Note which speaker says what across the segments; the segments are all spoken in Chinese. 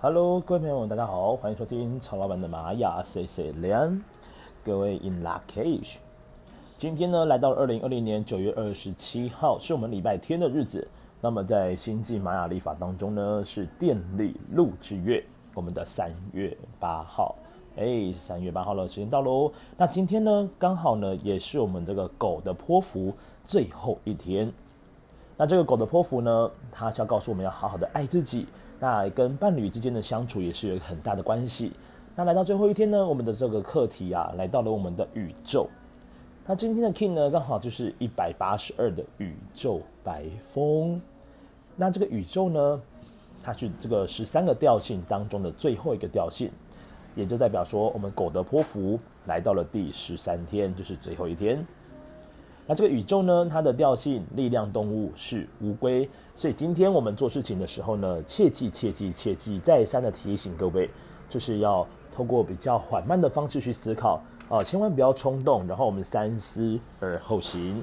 Speaker 1: Hello，各位朋友们，大家好，欢迎收听曹老板的玛雅 C C 连，各位 In Lak'ech。今天呢，来到二零二零年九月二十七号，是我们礼拜天的日子。那么在星际玛雅历法当中呢，是电力鹿之月，我们的三月八号。哎，三月八号了，时间到喽。那今天呢，刚好呢，也是我们这个狗的泼符最后一天。那这个狗的泼符呢，它是要告诉我们要好好的爱自己。那跟伴侣之间的相处也是有很大的关系。那来到最后一天呢，我们的这个课题啊，来到了我们的宇宙。那今天的 King 呢，刚好就是一百八十二的宇宙白风。那这个宇宙呢，它是这个十三个调性当中的最后一个调性，也就代表说，我们狗的波符来到了第十三天，就是最后一天。那这个宇宙呢，它的调性力量动物是乌龟，所以今天我们做事情的时候呢，切记切记切记，再三的提醒各位，就是要透过比较缓慢的方式去思考啊，千万不要冲动，然后我们三思而后行。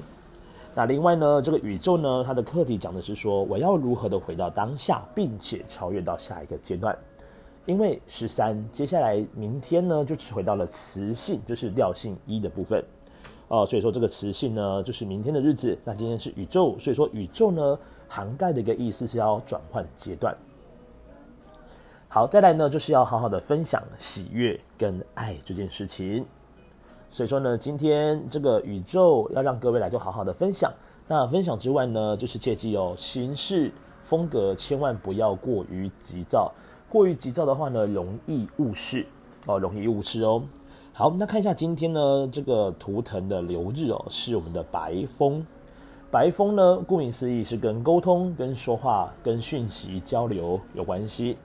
Speaker 1: 那另外呢，这个宇宙呢，它的课题讲的是说，我要如何的回到当下，并且超越到下一个阶段，因为十三接下来明天呢，就只回到了磁性，就是调性一的部分。哦，所以说这个磁性呢，就是明天的日子。那今天是宇宙，所以说宇宙呢，涵盖的一个意思是要转换阶段。好，再来呢，就是要好好的分享喜悦跟爱这件事情。所以说呢，今天这个宇宙要让各位来做好好的分享。那分享之外呢，就是切记哦，行事风格千万不要过于急躁。过于急躁的话呢，容易误事哦，容易误事哦。好，那看一下今天呢，这个图腾的流日哦，是我们的白风。白风呢，顾名思义是跟沟通、跟说话、跟讯息交流有关系。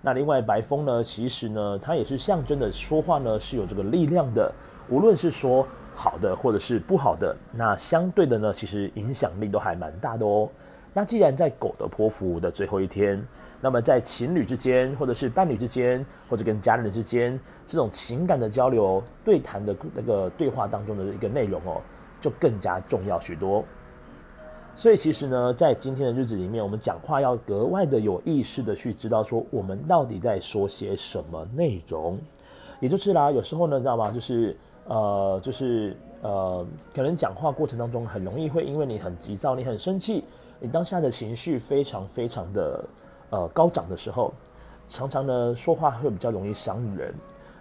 Speaker 1: 那另外，白风呢，其实呢，它也是象征的说话呢是有这个力量的，无论是说好的或者是不好的，那相对的呢，其实影响力都还蛮大的哦。那既然在狗的泼妇的最后一天。那么在情侣之间，或者是伴侣之间，或者跟家人之间，这种情感的交流、对谈的那个对话当中的一个内容哦，就更加重要许多。所以其实呢，在今天的日子里面，我们讲话要格外的有意识的去知道说，我们到底在说些什么内容。也就是啦，有时候呢，你知道吗？就是呃，就是呃，可能讲话过程当中很容易会因为你很急躁，你很生气，你当下的情绪非常非常的。呃，高涨的时候，常常呢说话会比较容易伤人。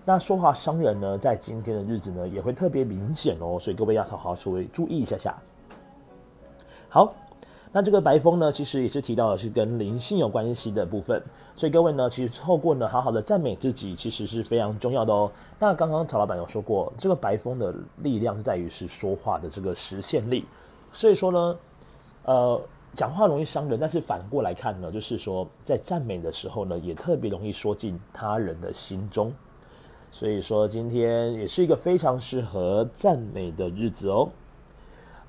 Speaker 1: 那说话伤人呢，在今天的日子呢，也会特别明显哦。所以各位要好好稍微注意一下下。好，那这个白风呢，其实也是提到的是跟灵性有关系的部分。所以各位呢，其实透过呢，好好的赞美自己，其实是非常重要的哦。那刚刚曹老板有说过，这个白风的力量是在于是说话的这个实现力。所以说呢，呃。讲话容易伤人，但是反过来看呢，就是说在赞美的时候呢，也特别容易说进他人的心中。所以说今天也是一个非常适合赞美的日子哦。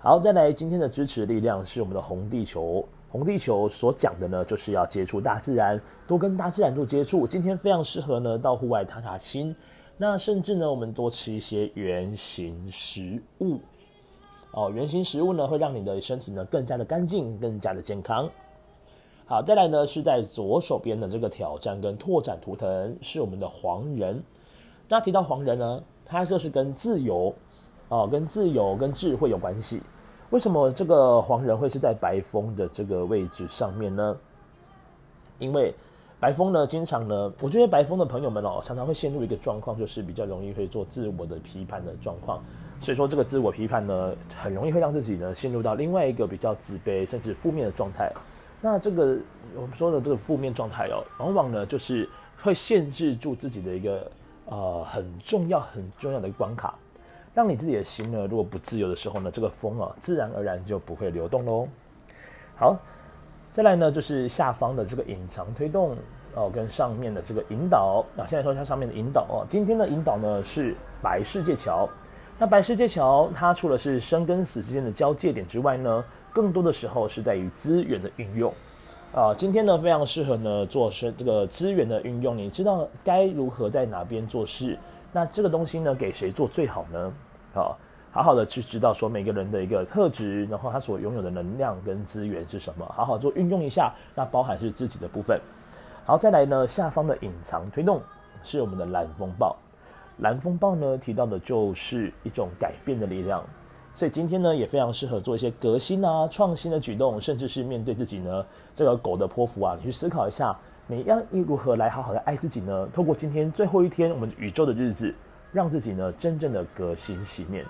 Speaker 1: 好，再来今天的支持力量是我们的红地球。红地球所讲的呢，就是要接触大自然，多跟大自然做接触。今天非常适合呢到户外踏踏青，那甚至呢我们多吃一些圆形食物。哦，圆形食物呢，会让你的身体呢更加的干净，更加的健康。好，再来呢是在左手边的这个挑战跟拓展图腾是我们的黄人。那提到黄人呢，它就是跟自由，哦，跟自由跟智慧有关系。为什么这个黄人会是在白风的这个位置上面呢？因为白风呢，经常呢，我觉得白风的朋友们哦，常常会陷入一个状况，就是比较容易会做自我的批判的状况。所以说，这个自我批判呢，很容易会让自己呢陷入到另外一个比较自卑甚至负面的状态。那这个我们说的这个负面状态哦，往往呢就是会限制住自己的一个呃很重要很重要的一个关卡，让你自己的心呢如果不自由的时候呢，这个风啊自然而然就不会流动喽。好，再来呢就是下方的这个隐藏推动哦，跟上面的这个引导啊，现在说一下上面的引导哦。今天的引导呢是白世界桥。那白世界桥，它除了是生跟死之间的交界点之外呢，更多的时候是在于资源的运用。啊，今天呢非常适合呢做生这个资源的运用。你知道该如何在哪边做事？那这个东西呢给谁做最好呢？啊，好好的去知道说每个人的一个特质，然后他所拥有的能量跟资源是什么，好好做运用一下。那包含是自己的部分。好，再来呢，下方的隐藏推动是我们的蓝风暴。蓝风暴呢，提到的就是一种改变的力量，所以今天呢，也非常适合做一些革新啊、创新的举动，甚至是面对自己呢这个狗的泼妇啊，你去思考一下，你要如何来好好的爱自己呢？透过今天最后一天，我们宇宙的日子，让自己呢真正的革新洗面。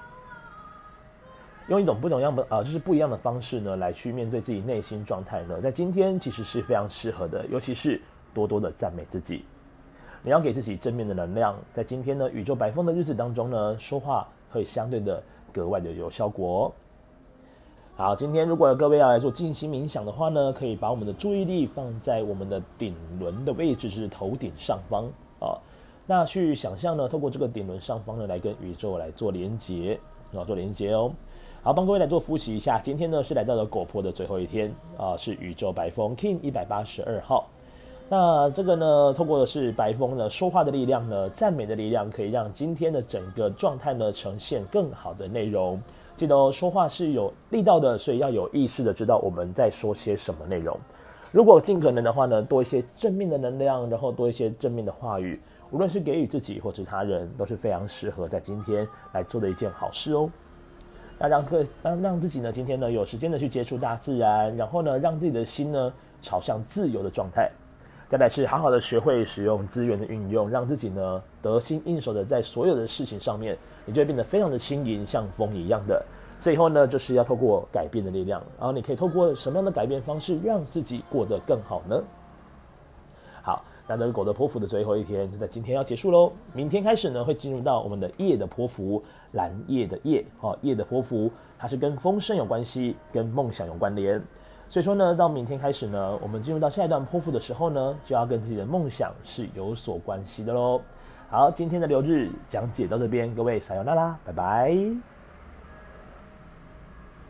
Speaker 1: 用一种不同样的啊、就是不一样的方式呢，来去面对自己内心状态呢，在今天其实是非常适合的，尤其是多多的赞美自己。你要给自己正面的能量，在今天呢，宇宙白风的日子当中呢，说话会相对的格外的有效果。好，今天如果各位要来做静心冥想的话呢，可以把我们的注意力放在我们的顶轮的位置，是头顶上方啊。那去想象呢，透过这个顶轮上方呢，来跟宇宙来做连接啊，做连接哦。好，帮各位来做复习一下。今天呢是来到了狗波的最后一天啊，是宇宙白风 King 一百八十二号。那这个呢，透过的是白风呢说话的力量呢，赞美的力量，可以让今天的整个状态呢呈现更好的内容。记得哦，说话是有力道的，所以要有意识的知道我们在说些什么内容。如果尽可能的话呢，多一些正面的能量，然后多一些正面的话语，无论是给予自己或是他人，都是非常适合在今天来做的一件好事哦。那让这个让让自己呢，今天呢有时间的去接触大自然，然后呢，让自己的心呢朝向自由的状态。再来是好好的学会使用资源的运用，让自己呢得心应手的在所有的事情上面，你就会变得非常的轻盈，像风一样的。最后呢，就是要透过改变的力量，然后你可以透过什么样的改变方式，让自己过得更好呢？好，那这个狗的泼妇的最后一天就在今天要结束喽。明天开始呢，会进入到我们的夜的泼妇。蓝夜的夜，哦，夜的泼妇，它是跟丰盛有关系，跟梦想有关联。所以说呢，到明天开始呢，我们进入到下一段剖腹的时候呢，就要跟自己的梦想是有所关系的喽。好，今天的流日讲解到这边，各位撒由那拉，拜拜。